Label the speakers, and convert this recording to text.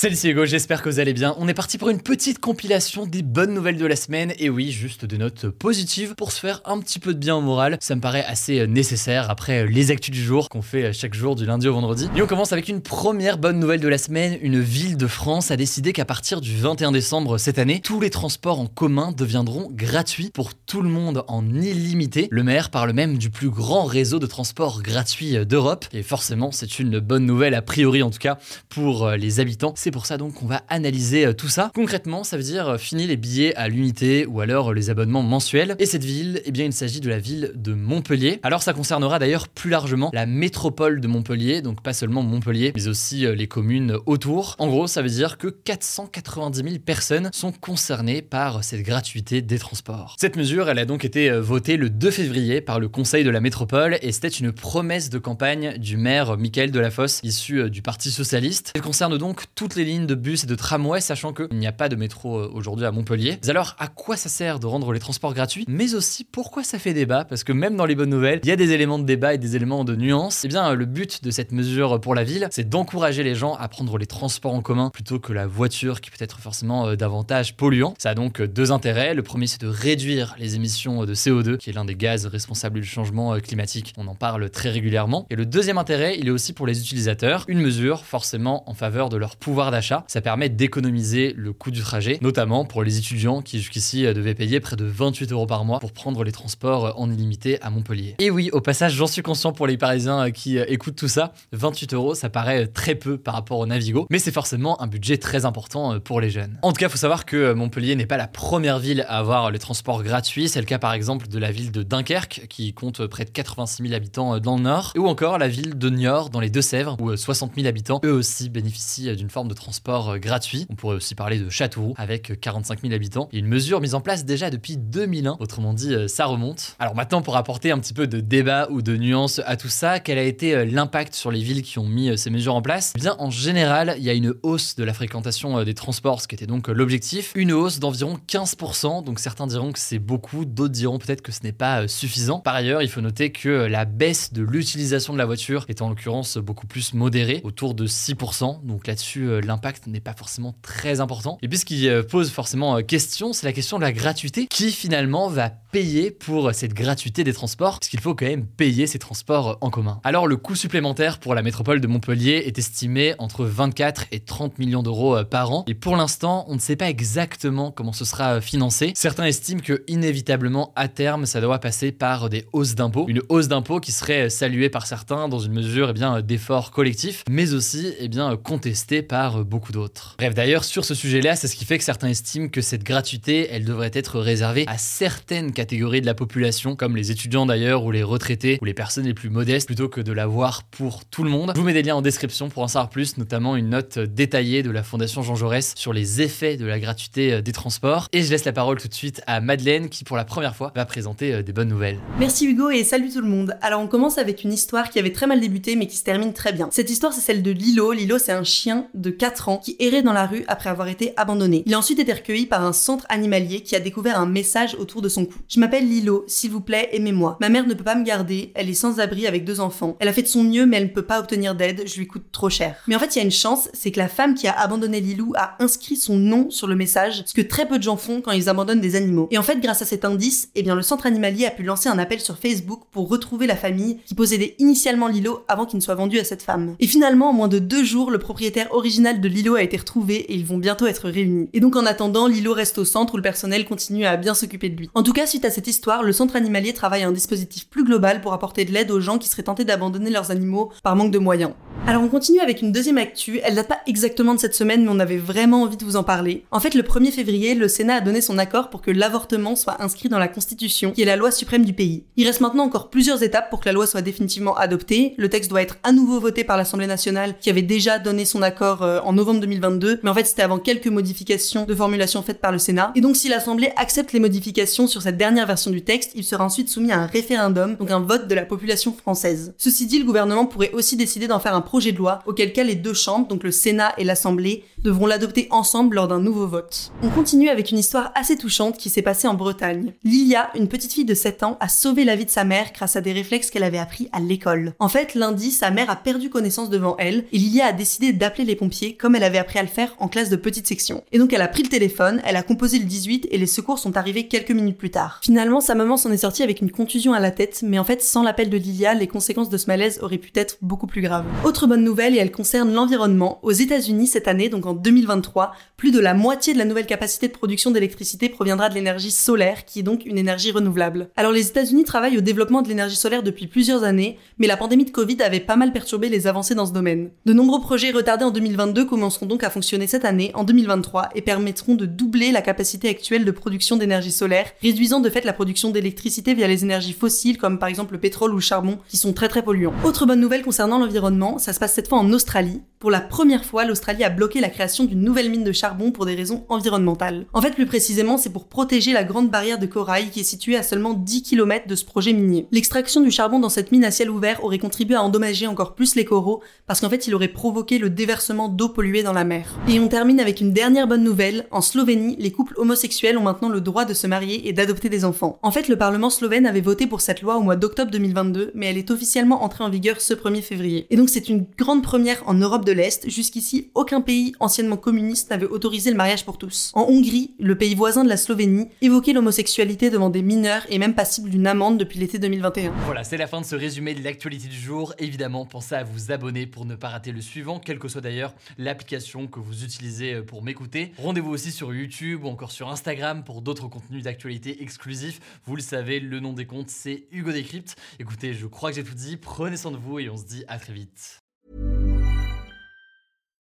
Speaker 1: Salut c'est Hugo, j'espère que vous allez bien. On est parti pour une petite compilation des bonnes nouvelles de la semaine. Et oui, juste des notes positives pour se faire un petit peu de bien au moral. Ça me paraît assez nécessaire après les actus du jour qu'on fait chaque jour du lundi au vendredi. Et on commence avec une première bonne nouvelle de la semaine. Une ville de France a décidé qu'à partir du 21 décembre cette année, tous les transports en commun deviendront gratuits pour tout le monde en illimité. Le maire parle même du plus grand réseau de transports gratuits d'Europe. Et forcément, c'est une bonne nouvelle, a priori en tout cas, pour les habitants. C'est pour ça donc qu'on va analyser euh, tout ça. Concrètement, ça veut dire euh, fini les billets à l'unité ou alors euh, les abonnements mensuels. Et cette ville, eh bien, il s'agit de la ville de Montpellier. Alors ça concernera d'ailleurs plus largement la métropole de Montpellier, donc pas seulement Montpellier, mais aussi les communes autour. En gros, ça veut dire que 490 000 personnes sont concernées par cette gratuité des transports. Cette mesure, elle a donc été votée le 2 février par le Conseil de la métropole et c'était une promesse de campagne du maire Michael Delafosse, issu du Parti socialiste. Elle concerne donc toutes lignes de bus et de tramway, sachant qu'il n'y a pas de métro euh, aujourd'hui à Montpellier. alors, à quoi ça sert de rendre les transports gratuits Mais aussi, pourquoi ça fait débat? Parce que même dans les bonnes nouvelles, il y a des éléments de débat et des éléments de nuance. Eh bien, le but de cette mesure pour la ville, c'est d'encourager les gens à prendre les transports en commun plutôt que la voiture qui peut être forcément euh, davantage polluant. Ça a donc euh, deux intérêts. Le premier, c'est de réduire les émissions de CO2, qui est l'un des gaz responsables du changement climatique. On en parle très régulièrement. Et le deuxième intérêt, il est aussi pour les utilisateurs. Une mesure forcément en faveur de leur pouvoir d'achat. Ça permet d'économiser le coût du trajet, notamment pour les étudiants qui jusqu'ici euh, devaient payer près de 28 euros par mois pour prendre les transports euh, en illimité à Montpellier. Et oui, au passage, j'en suis conscient pour les Parisiens euh, qui écoutent tout ça, 28 euros, ça paraît très peu par rapport au Navigo, mais c'est forcément un budget très important pour les jeunes. En tout cas, faut savoir que Montpellier n'est pas la première ville à avoir les transports gratuits. C'est le cas par exemple de la ville de Dunkerque, qui compte près de 86 000 habitants dans le nord, ou encore la ville de Niort dans les Deux-Sèvres, où 60 000 habitants, eux aussi, bénéficient d'une forme de transport euh, gratuit. On pourrait aussi parler de Châteauroux avec 45 000 habitants une mesure mise en place déjà depuis 2001. Autrement dit, euh, ça remonte. Alors maintenant, pour apporter un petit peu de débat ou de nuance à tout ça, quel a été euh, l'impact sur les villes qui ont mis ces mesures en place? Eh Bien, en général, il y a une hausse de la fréquentation des transports, ce qui était donc l'objectif. Une hausse d'environ 15%. Donc certains diront que c'est beaucoup, d'autres diront peut-être que ce n'est pas suffisant. Par ailleurs, il faut noter que la baisse de l'utilisation de la voiture est en l'occurrence beaucoup plus modérée, autour de 6%. Donc là-dessus, l'impact n'est pas forcément très important. Et puis ce qui euh, pose forcément euh, question, c'est la question de la gratuité. Qui finalement va payer pour cette gratuité des transports? Parce qu'il faut quand même payer ces transports euh, en commun. Alors le coût supplémentaire pour la métropole de Montpellier est estimé entre 24 et 30 millions d'euros par an. Et pour l'instant, on ne sait pas exactement comment ce sera financé. Certains estiment que inévitablement à terme, ça doit passer par des hausses d'impôts. Une hausse d'impôts qui serait saluée par certains dans une mesure eh bien d'effort collectif, mais aussi eh bien contestée par beaucoup d'autres. Bref, d'ailleurs, sur ce sujet-là, c'est ce qui fait que certains estiment que cette gratuité, elle devrait être réservée à certaines catégories de la population, comme les étudiants d'ailleurs, ou les retraités, ou les personnes les plus modestes, plutôt que de l'avoir pour tout le monde. Je vous mets des liens en description pour en savoir plus, notamment une note détaillée de la Fondation Jean Jaurès sur les effets de la gratuité euh, des transports. Et je laisse la parole tout de suite à Madeleine, qui pour la première fois va présenter euh, des bonnes nouvelles.
Speaker 2: Merci Hugo et salut tout le monde. Alors on commence avec une histoire qui avait très mal débuté, mais qui se termine très bien. Cette histoire, c'est celle de Lilo. Lilo, c'est un chien de 4 ans qui errait dans la rue après avoir été abandonné. Il a ensuite été recueilli par un centre animalier qui a découvert un message autour de son cou. Je m'appelle Lilo, s'il vous plaît, aimez-moi. Ma mère ne peut pas me garder, elle est sans abri avec deux enfants. Elle a fait de son mieux, mais elle ne peut pas obtenir d'aide, je lui coûte trop cher. Mais en fait, il y a une chance, c'est que la femme qui a abandonné Lilou a inscrit son nom sur le message, ce que très peu de gens font quand ils abandonnent des animaux. Et en fait, grâce à cet indice, eh bien, le centre animalier a pu lancer un appel sur Facebook pour retrouver la famille qui possédait initialement Lilo avant qu'il ne soit vendu à cette femme. Et finalement, en moins de deux jours, le propriétaire original de Lilo a été retrouvé et ils vont bientôt être réunis. Et donc en attendant, Lilo reste au centre où le personnel continue à bien s'occuper de lui. En tout cas, suite à cette histoire, le centre animalier travaille à un dispositif plus global pour apporter de l'aide aux gens qui seraient tentés d'abandonner leurs animaux par manque de moyens. Alors on continue avec une deuxième actu, elle date pas exactement de cette semaine mais on avait vraiment envie de vous en parler. En fait le 1er février, le Sénat a donné son accord pour que l'avortement soit inscrit dans la Constitution, qui est la loi suprême du pays. Il reste maintenant encore plusieurs étapes pour que la loi soit définitivement adoptée. Le texte doit être à nouveau voté par l'Assemblée nationale qui avait déjà donné son accord euh, en novembre 2022, mais en fait c'était avant quelques modifications de formulation faites par le Sénat. Et donc si l'Assemblée accepte les modifications sur cette dernière version du texte, il sera ensuite soumis à un référendum, donc un vote de la population française. Ceci dit, le gouvernement pourrait aussi décider d'en faire un projet de loi, auquel cas les deux chambres, donc le Sénat et l'Assemblée, devront l'adopter ensemble lors d'un nouveau vote. On continue avec une histoire assez touchante qui s'est passée en Bretagne. Lilia, une petite fille de 7 ans, a sauvé la vie de sa mère grâce à des réflexes qu'elle avait appris à l'école. En fait, lundi, sa mère a perdu connaissance devant elle et Lilia a décidé d'appeler les pompiers comme elle avait appris à le faire en classe de petite section. Et donc elle a pris le téléphone, elle a composé le 18 et les secours sont arrivés quelques minutes plus tard. Finalement, sa maman s'en est sortie avec une contusion à la tête, mais en fait, sans l'appel de Lilia, les conséquences de ce malaise auraient pu être beaucoup plus graves. Autre bonne nouvelle et elle concerne l'environnement. Aux États-Unis cette année, donc en 2023, plus de la moitié de la nouvelle capacité de production d'électricité proviendra de l'énergie solaire, qui est donc une énergie renouvelable. Alors les États-Unis travaillent au développement de l'énergie solaire depuis plusieurs années, mais la pandémie de Covid avait pas mal perturbé les avancées dans ce domaine. De nombreux projets retardés en 2022 commenceront donc à fonctionner cette année, en 2023, et permettront de doubler la capacité actuelle de production d'énergie solaire, réduisant de fait la production d'électricité via les énergies fossiles comme par exemple le pétrole ou le charbon, qui sont très très polluants. Autre bonne nouvelle concernant l'environnement, ça se passe cette fois en Australie. Pour la première fois, l'Australie a bloqué la création d'une nouvelle mine de charbon pour des raisons environnementales. En fait, plus précisément, c'est pour protéger la grande barrière de corail qui est située à seulement 10 km de ce projet minier. L'extraction du charbon dans cette mine à ciel ouvert aurait contribué à endommager encore plus les coraux parce qu'en fait, il aurait provoqué le déversement d'eau polluée dans la mer. Et on termine avec une dernière bonne nouvelle. En Slovénie, les couples homosexuels ont maintenant le droit de se marier et d'adopter des enfants. En fait, le Parlement slovène avait voté pour cette loi au mois d'octobre 2022, mais elle est officiellement entrée en vigueur ce 1er février. Et donc c'est une grande première en Europe l'Est. Jusqu'ici, aucun pays anciennement communiste n'avait autorisé le mariage pour tous. En Hongrie, le pays voisin de la Slovénie, évoquait l'homosexualité devant des mineurs et même passible d'une amende depuis l'été 2021.
Speaker 1: Voilà, c'est la fin de ce résumé de l'actualité du jour. Évidemment, pensez à vous abonner pour ne pas rater le suivant, quelle que soit d'ailleurs l'application que vous utilisez euh, pour m'écouter. Rendez-vous aussi sur YouTube ou encore sur Instagram pour d'autres contenus d'actualité exclusifs. Vous le savez, le nom des comptes, c'est Hugo Décrypte. Écoutez, je crois que j'ai tout dit. Prenez soin de vous et on se dit à très vite.